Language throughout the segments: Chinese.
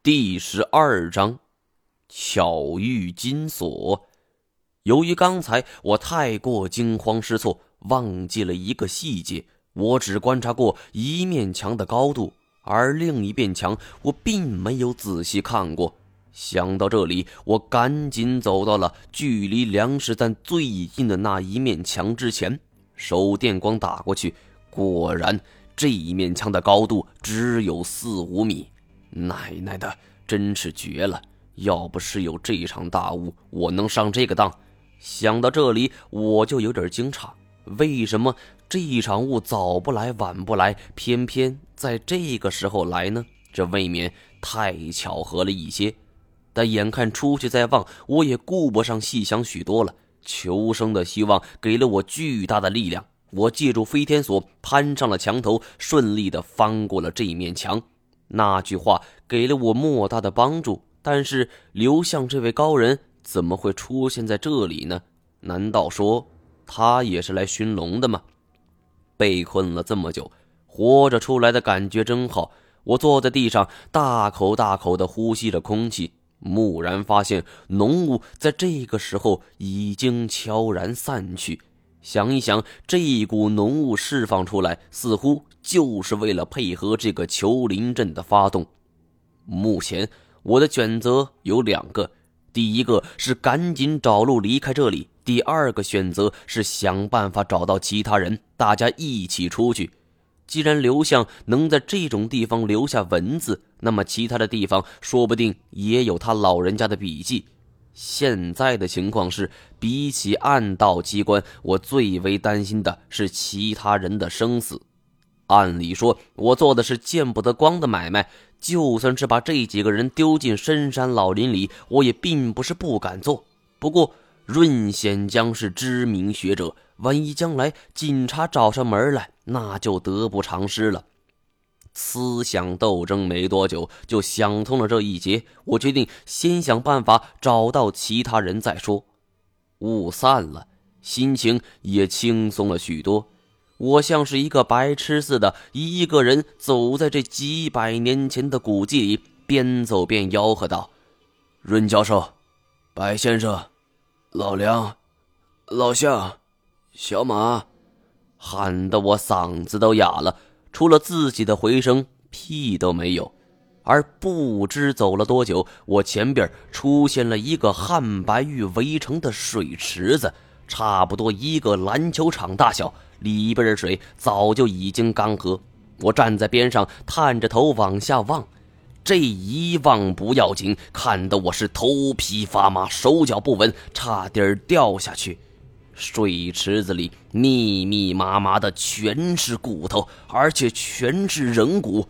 第十二章，巧遇金锁。由于刚才我太过惊慌失措，忘记了一个细节，我只观察过一面墙的高度，而另一面墙我并没有仔细看过。想到这里，我赶紧走到了距离粮食站最近的那一面墙之前，手电光打过去，果然这一面墙的高度只有四五米。奶奶的，真是绝了！要不是有这场大雾，我能上这个当？想到这里，我就有点惊诧：为什么这一场雾早不来晚不来，偏偏在这个时候来呢？这未免太巧合了一些。但眼看出去再望，我也顾不上细想许多了。求生的希望给了我巨大的力量，我借助飞天锁攀上了墙头，顺利的翻过了这面墙。那句话给了我莫大的帮助，但是刘向这位高人怎么会出现在这里呢？难道说他也是来寻龙的吗？被困了这么久，活着出来的感觉真好。我坐在地上，大口大口的呼吸着空气，蓦然发现浓雾在这个时候已经悄然散去。想一想，这一股浓雾释放出来，似乎就是为了配合这个求灵阵的发动。目前我的选择有两个：第一个是赶紧找路离开这里；第二个选择是想办法找到其他人，大家一起出去。既然刘向能在这种地方留下文字，那么其他的地方说不定也有他老人家的笔记。现在的情况是，比起暗道机关，我最为担心的是其他人的生死。按理说，我做的是见不得光的买卖，就算是把这几个人丢进深山老林里，我也并不是不敢做。不过，润显江是知名学者，万一将来警察找上门来，那就得不偿失了。思想斗争没多久，就想通了这一劫。我决定先想办法找到其他人再说。雾散了，心情也轻松了许多。我像是一个白痴似的，一个人走在这几百年前的古迹里，边走边吆喝道：“润教授，白先生，老梁，老向，小马！”喊得我嗓子都哑了。除了自己的回声，屁都没有。而不知走了多久，我前边出现了一个汉白玉围成的水池子，差不多一个篮球场大小，里边的水早就已经干涸。我站在边上，探着头往下望，这一望不要紧，看得我是头皮发麻，手脚不稳，差点掉下去。水池子里密密麻麻的全是骨头，而且全是人骨。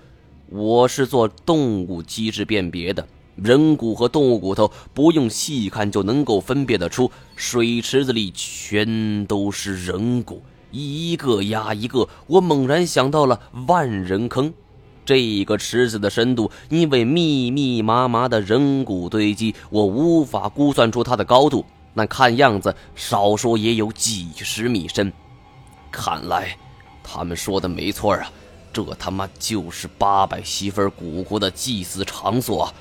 我是做动物机制辨别的，人骨和动物骨头不用细看就能够分辨得出。水池子里全都是人骨，一个压一个。我猛然想到了万人坑，这个池子的深度，因为密密麻麻的人骨堆积，我无法估算出它的高度。那看样子，少说也有几十米深。看来，他们说的没错啊，这他妈就是八百媳妇古国的祭祀场所。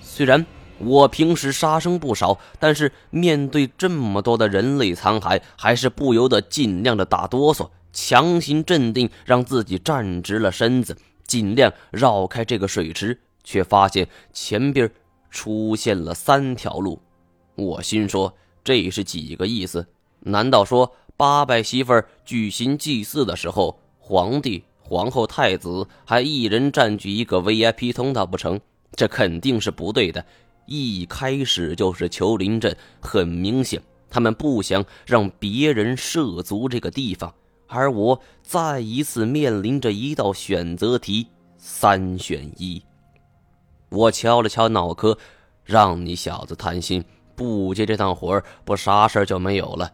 虽然我平时杀生不少，但是面对这么多的人类残骸，还是不由得尽量的打哆嗦，强行镇定，让自己站直了身子，尽量绕开这个水池，却发现前边出现了三条路。我心说。这是几个意思？难道说八百媳妇儿举行祭祀的时候，皇帝、皇后、太子还一人占据一个 VIP 通道不成？这肯定是不对的。一开始就是求灵阵，很明显，他们不想让别人涉足这个地方。而我再一次面临着一道选择题，三选一。我敲了敲脑壳，让你小子贪心。不接这趟活不啥事就没有了。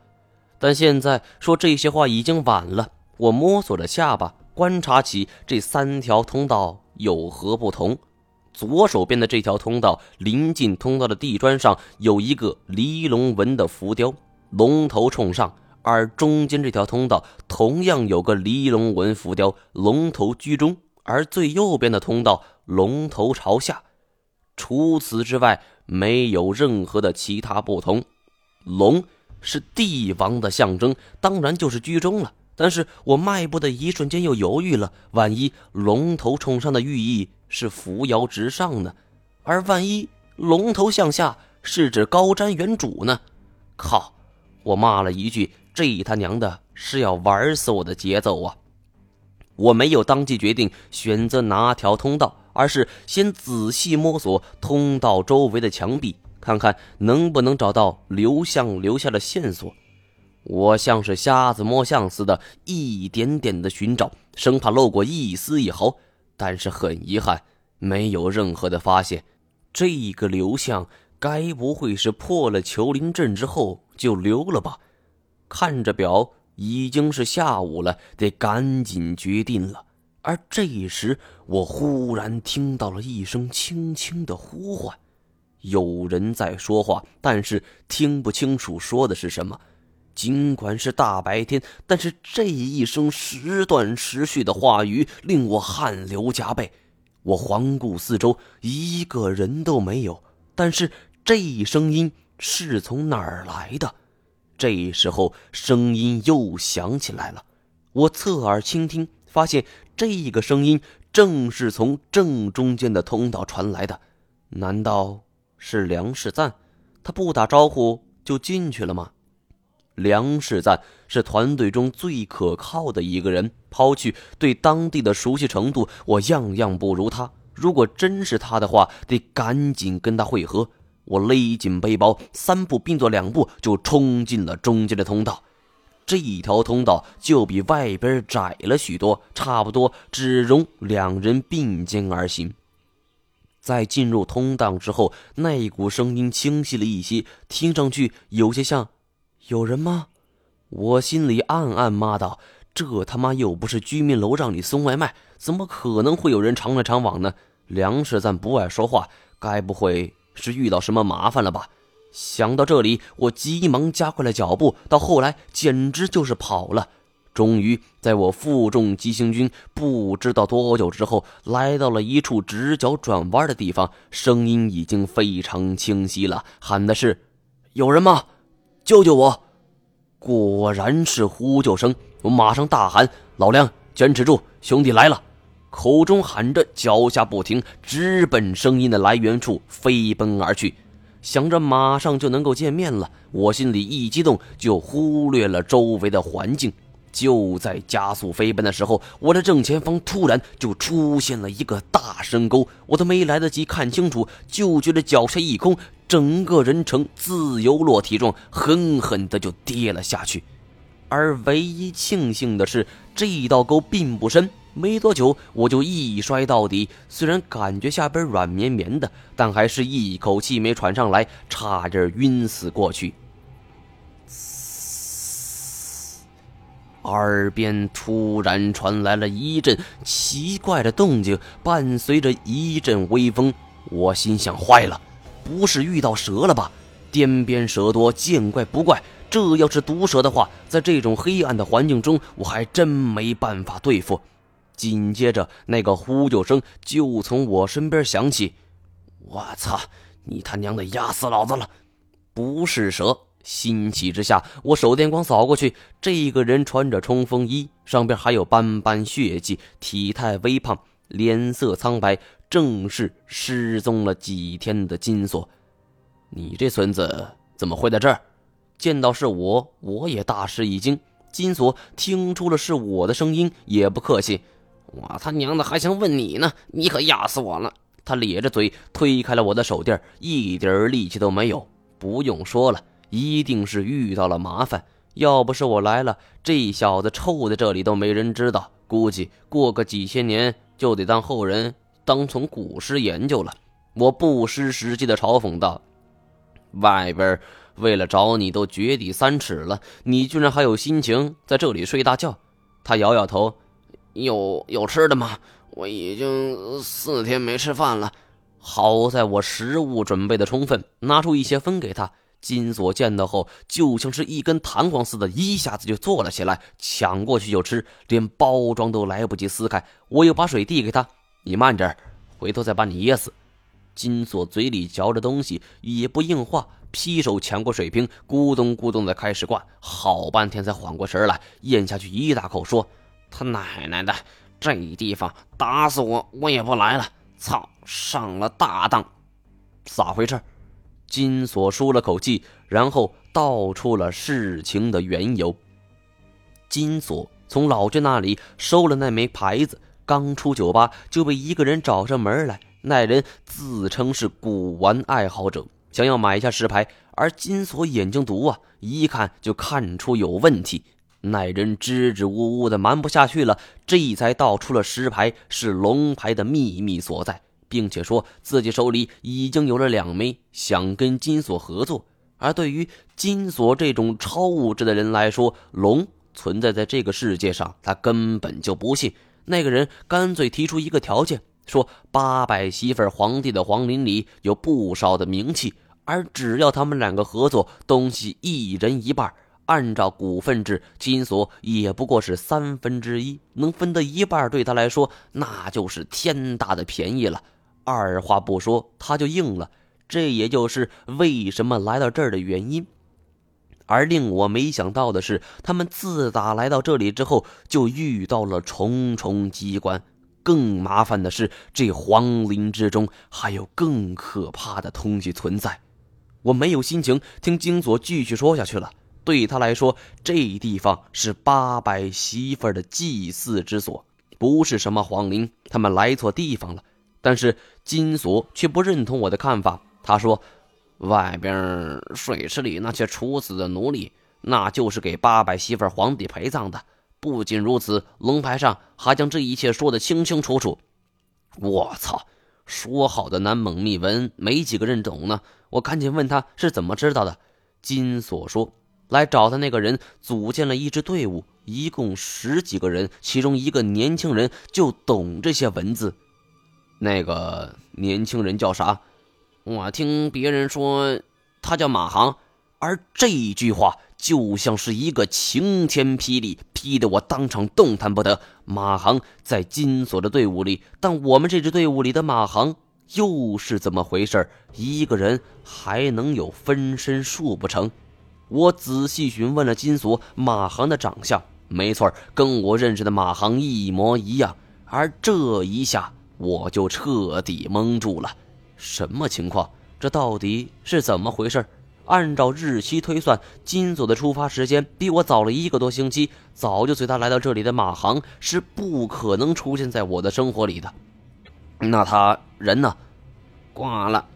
但现在说这些话已经晚了。我摸索着下巴，观察起这三条通道有何不同。左手边的这条通道，临近通道的地砖上有一个离龙纹的浮雕，龙头冲上；而中间这条通道同样有个离龙纹浮雕，龙头居中；而最右边的通道龙头朝下。除此之外没有任何的其他不同。龙是帝王的象征，当然就是居中了。但是我迈步的一瞬间又犹豫了，万一龙头冲上的寓意是扶摇直上呢？而万一龙头向下是指高瞻远瞩呢？靠！我骂了一句：“这他娘的是要玩死我的节奏啊！”我没有当即决定选择哪条通道，而是先仔细摸索通道周围的墙壁，看看能不能找到刘向留下的线索。我像是瞎子摸象似的，一点点的寻找，生怕漏过一丝一毫。但是很遗憾，没有任何的发现。这个刘向该不会是破了求灵阵之后就溜了吧？看着表，已经是下午了，得赶紧决定了。而这时，我忽然听到了一声轻轻的呼唤，有人在说话，但是听不清楚说的是什么。尽管是大白天，但是这一声时断时续的话语令我汗流浃背。我环顾四周，一个人都没有。但是这一声音是从哪儿来的？这时候声音又响起来了。我侧耳倾听，发现这个声音正是从正中间的通道传来的。难道是梁世赞？他不打招呼就进去了吗？梁世赞是团队中最可靠的一个人，抛去对当地的熟悉程度，我样样不如他。如果真是他的话，得赶紧跟他会合。我勒紧背包，三步并作两步就冲进了中间的通道。这一条通道就比外边窄了许多，差不多只容两人并肩而行。在进入通道之后，那股声音清晰了一些，听上去有些像。有人吗？我心里暗暗骂道：“这他妈又不是居民楼让你送外卖，怎么可能会有人常来常往呢？”梁世赞不爱说话，该不会是遇到什么麻烦了吧？想到这里，我急忙加快了脚步，到后来简直就是跑了。终于，在我负重急行军不知道多久之后，来到了一处直角转弯的地方，声音已经非常清晰了，喊的是：“有人吗？”救救我！果然是呼救声，我马上大喊：“老梁，坚持住，兄弟来了！”口中喊着，脚下不停，直奔声音的来源处飞奔而去。想着马上就能够见面了，我心里一激动，就忽略了周围的环境。就在加速飞奔的时候，我的正前方突然就出现了一个大深沟，我都没来得及看清楚，就觉得脚下一空。整个人呈自由落体状，狠狠的就跌了下去。而唯一庆幸的是，这道沟并不深，没多久我就一摔到底。虽然感觉下边软绵绵的，但还是一口气没喘上来，差点晕死过去。耳边突然传来了一阵奇怪的动静，伴随着一阵微风。我心想：坏了！不是遇到蛇了吧？颠边蛇多，见怪不怪。这要是毒蛇的话，在这种黑暗的环境中，我还真没办法对付。紧接着，那个呼救声就从我身边响起。我操！你他娘的压死老子了！不是蛇。欣喜之下，我手电光扫过去，这个人穿着冲锋衣，上边还有斑斑血迹，体态微胖，脸色苍白。正是失踪了几天的金锁，你这孙子怎么会在这儿？见到是我，我也大吃一惊。金锁听出了是我的声音，也不客气。我他娘的还想问你呢，你可压死我了！他咧着嘴推开了我的手垫，一点力气都没有。不用说了，一定是遇到了麻烦。要不是我来了，这小子臭在这里都没人知道。估计过个几千年就得当后人。当从古诗研究了，我不失时机的嘲讽道：“外边为了找你都掘地三尺了，你居然还有心情在这里睡大觉？”他摇摇头：“有有吃的吗？我已经四天没吃饭了。好在我食物准备的充分，拿出一些分给他。金锁见到后，就像是一根弹簧似的，一下子就坐了起来，抢过去就吃，连包装都来不及撕开。我又把水递给他。”你慢点，回头再把你噎死。金锁嘴里嚼着东西，也不应话，劈手抢过水瓶，咕咚咕咚的开始灌，好半天才缓过神来，咽下去一大口，说：“他奶奶的，这地方打死我我也不来了！操，上了大当，咋回事？”金锁舒了口气，然后道出了事情的缘由。金锁从老君那里收了那枚牌子，刚出酒吧就被一个人找上门来。那人自称是古玩爱好者，想要买下石牌，而金锁眼睛毒啊，一看就看出有问题。那人支支吾吾的瞒不下去了，这才道出了石牌是龙牌的秘密所在，并且说自己手里已经有了两枚，想跟金锁合作。而对于金锁这种超物质的人来说，龙存在在这个世界上，他根本就不信。那个人干脆提出一个条件。说八百媳妇皇帝的皇陵里有不少的名气，而只要他们两个合作，东西一人一半，按照股份制，金锁也不过是三分之一，能分得一半，对他来说那就是天大的便宜了。二话不说，他就应了。这也就是为什么来到这儿的原因。而令我没想到的是，他们自打来到这里之后，就遇到了重重机关。更麻烦的是，这皇陵之中还有更可怕的东西存在。我没有心情听金锁继续说下去了。对他来说，这地方是八百媳妇的祭祀之所，不是什么皇陵。他们来错地方了。但是金锁却不认同我的看法。他说：“外边水池里那些处死的奴隶，那就是给八百媳妇皇帝陪葬的。”不仅如此，龙牌上还将这一切说得清清楚楚。我操！说好的南蒙秘文，没几个人懂呢。我赶紧问他是怎么知道的。金锁说，来找他那个人组建了一支队伍，一共十几个人，其中一个年轻人就懂这些文字。那个年轻人叫啥？我听别人说他叫马航。而这一句话。就像是一个晴天霹雳，劈得我当场动弹不得。马航在金锁的队伍里，但我们这支队伍里的马航又是怎么回事？一个人还能有分身术不成？我仔细询问了金锁马航的长相，没错，跟我认识的马航一模一样。而这一下，我就彻底蒙住了。什么情况？这到底是怎么回事？按照日期推算，金锁的出发时间比我早了一个多星期。早就随他来到这里的马航是不可能出现在我的生活里的。那他人呢？挂了。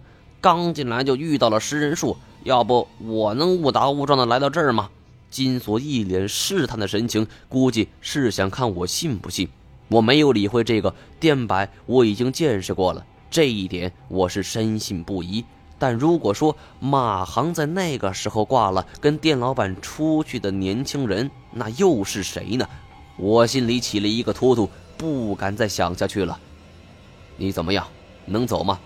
刚进来就遇到了食人树，要不我能误打误撞的来到这儿吗？金锁一脸试探的神情，估计是想看我信不信。我没有理会这个电摆，我已经见识过了，这一点我是深信不疑。但如果说马航在那个时候挂了，跟店老板出去的年轻人，那又是谁呢？我心里起了一个突突，不敢再想下去了。你怎么样？能走吗？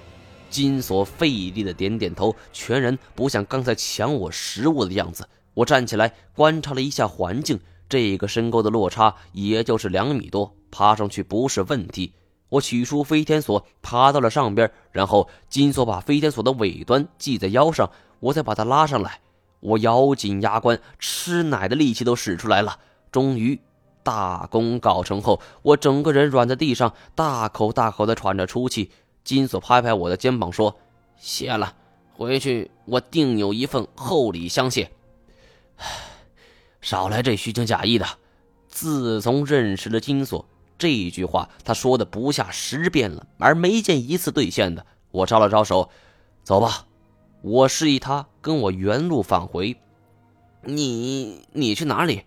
金锁费力的点点头，全然不像刚才抢我食物的样子。我站起来观察了一下环境，这个深沟的落差也就是两米多，爬上去不是问题。我取出飞天锁，爬到了上边，然后金锁把飞天锁的尾端系在腰上，我再把它拉上来。我咬紧牙关，吃奶的力气都使出来了。终于，大功告成后，我整个人软在地上，大口大口的喘着粗气。金锁拍拍我的肩膀说：“谢了，回去我定有一份厚礼相谢。”少来这虚情假意的。自从认识了金锁。这句话他说的不下十遍了，而没见一次兑现的。我招了招手，走吧。我示意他跟我原路返回。你你去哪里？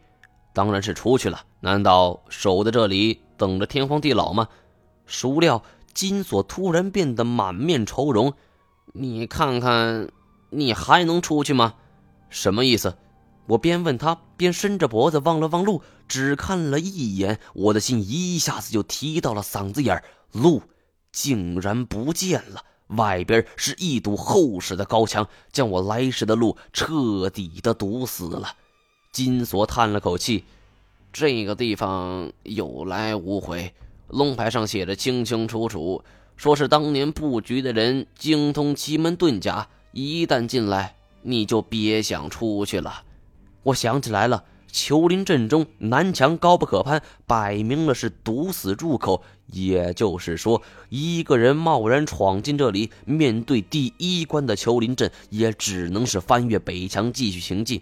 当然是出去了。难道守在这里等着天荒地老吗？孰料金锁突然变得满面愁容。你看看，你还能出去吗？什么意思？我边问他，边伸着脖子望了望路，只看了一眼，我的心一下子就提到了嗓子眼儿路竟然不见了，外边是一堵厚实的高墙，将我来时的路彻底的堵死了。金锁叹了口气：“这个地方有来无回，龙牌上写的清清楚楚，说是当年布局的人精通奇门遁甲，一旦进来，你就别想出去了。我想起来了，丘陵阵中南墙高不可攀，摆明了是堵死入口。也就是说，一个人贸然闯进这里，面对第一关的丘陵阵，也只能是翻越北墙继续行进。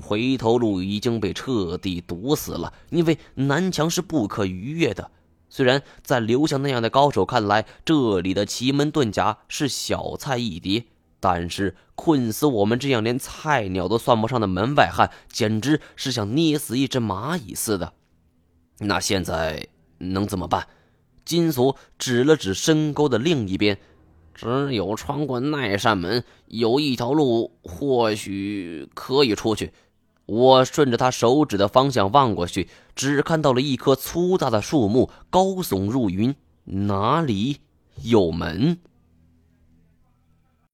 回头路已经被彻底堵死了，因为南墙是不可逾越的。虽然在刘翔那样的高手看来，这里的奇门遁甲是小菜一碟，但是困死我们这样连菜鸟都算不上的门外汉，简直是像捏死一只蚂蚁似的。那现在能怎么办？金锁指了指深沟的另一边，只有穿过那扇门，有一条路或许可以出去。我顺着他手指的方向望过去，只看到了一棵粗大的树木高耸入云，哪里有门？